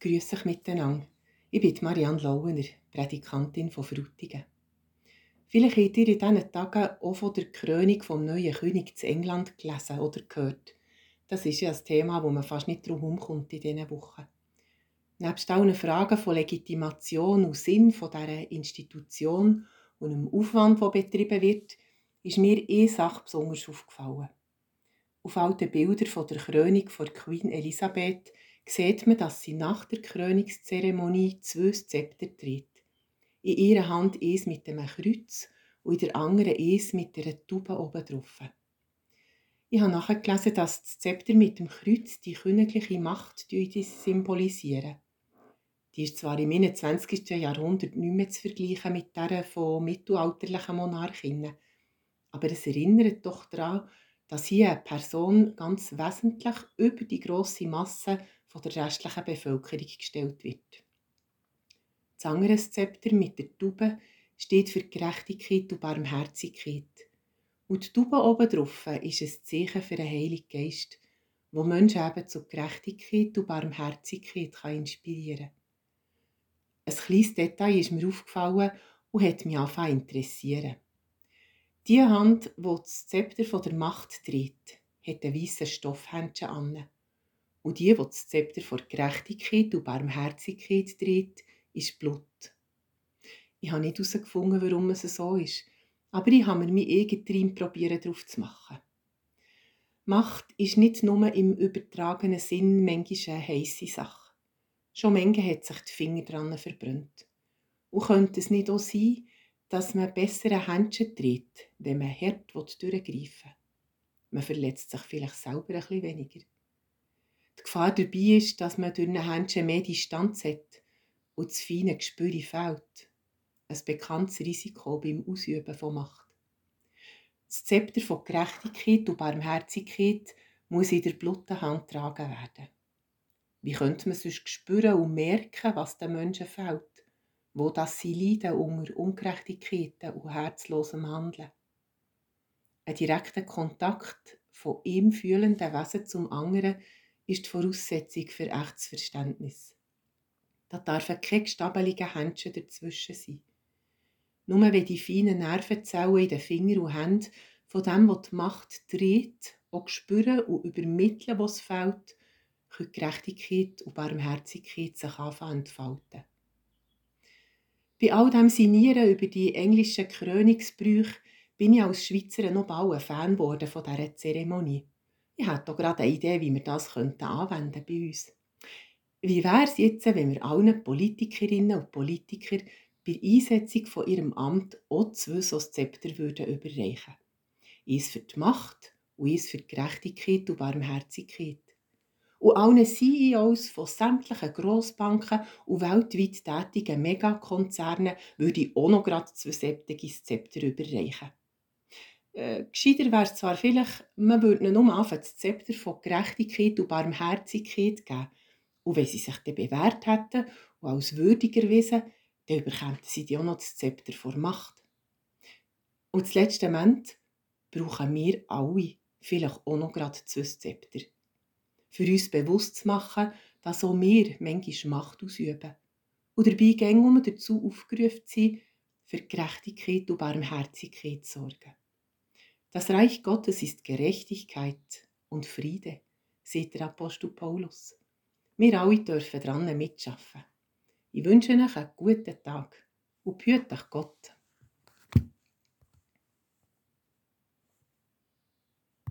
Grüß euch miteinander. Ich bin Marianne Lauener, Prädikantin von Frutigen. Vielleicht habt ihr in diesen Tagen auch von der Krönung vom neuen König zu England gelesen oder gehört. Das ist ja ein Thema, wo man fast nicht drum herumkommt in diesen Wochen. Nebst allen Fragen von Legitimation und Sinn von dieser Institution und dem Aufwand, der betrieben wird, ist mir eine Sache besonders aufgefallen. Auf alten Bildern von der Krönung von Queen Elisabeth sieht man, dass sie nach der Krönungszeremonie zwei Zepter trägt. In ihrer Hand eins mit einem Kreuz und in der anderen eins mit einer Taube oben drauf. Ich habe nachgelesen, dass das Zepter mit dem Kreuz die königliche Macht symbolisieren. Die ist zwar im 21. Jahrhundert nicht mehr zu vergleichen mit der von mittelalterlichen Monarchinnen, aber es erinnert doch daran, dass hier eine Person ganz wesentlich über die grosse Masse von der restlichen Bevölkerung gestellt wird. Das andere Zepter mit der Taube steht für Gerechtigkeit und Barmherzigkeit. Und die Taube oben drauf ist ein Zeichen für einen Heiligen Geist, wo Menschen eben zu Gerechtigkeit und Barmherzigkeit inspirieren kann. Ein kleines Detail ist mir aufgefallen und hat mich angefangen interessieren. Die Hand, die das Zepter von der Macht trägt, hat einen weißen Stoffhändchen an. Und die, die das Zepter von Gerechtigkeit und Barmherzigkeit trägt, ist Blut. Ich habe nicht herausgefunden, warum es so ist, aber ich habe mir mein eigenes probieren darauf zu machen. Macht ist nicht nur im übertragenen Sinn manchmal eine heisse Sache. Schon manche hat sich die Finger dran verbrannt. Und könnte es nicht auch sein, dass man bessere Händchen tritt, wenn man hart durchgreifen will? Man verletzt sich vielleicht selber ein bisschen weniger. Die Gefahr dabei ist, dass man durch ein Händchen mehr Distanz hat und das feine Gespür fehlt. Ein bekanntes Risiko beim Ausüben von Macht. Das Zepter von Gerechtigkeit und Barmherzigkeit muss in der blutigen Hand getragen werden. Wie könnte man sonst spüren und merken, was den Menschen fehlt, wo das sie leiden unter Ungerechtigkeiten und herzlosem Handeln? Ein direkter Kontakt von ihm fühlenden Wesen zum anderen ist die Voraussetzung für echtes Verständnis. Da dürfen keine stabeligen Händchen dazwischen sein. Nur wenn die feinen Nervenzellen in den Fingern und Händen von dem, was die Macht dreht, auch spüren und übermitteln, was fehlt, können Gerechtigkeit und Barmherzigkeit sich anfangen entfalten. Bei all dem Sinieren über die englischen Krönungsbrüche bin ich als Schweizer noch bald ein Fan geworden von dieser Zeremonie. Ich habe gerade eine Idee, wie wir das anwenden bei uns. Wie wäre es jetzt, wenn wir allen Politikerinnen und Politikern bei Einsetzung von ihrem Amt auch zwei so Zepter würden überreichen Eins für die Macht und eins für die Gerechtigkeit und Barmherzigkeit. Und allen CEOs von sämtlichen Grossbanken und weltweit tätigen Megakonzernen würde ich auch noch gerade zwei säptige Zepter überreichen. Äh, gescheiter wäre es zwar vielleicht, man würde ihnen nur einfach das Zepter von Gerechtigkeit und Barmherzigkeit geben. Und wenn sie sich dann bewährt hätten und als würdig erwiesen, dann überkämen sie auch noch das Zepter vor Macht. Und das letzte Moment brauchen wir alle vielleicht auch noch gerade zwei Zepter. Für uns bewusst zu machen, dass auch wir manchmal Macht ausüben. Und dabei wir dazu aufgerufen sind, für Gerechtigkeit und Barmherzigkeit zu sorgen. Das Reich Gottes ist Gerechtigkeit und Friede, sagt der Apostel Paulus. Wir alle dürfen daran mitschaffen. Ich wünsche euch einen guten Tag und behüte euch Gott.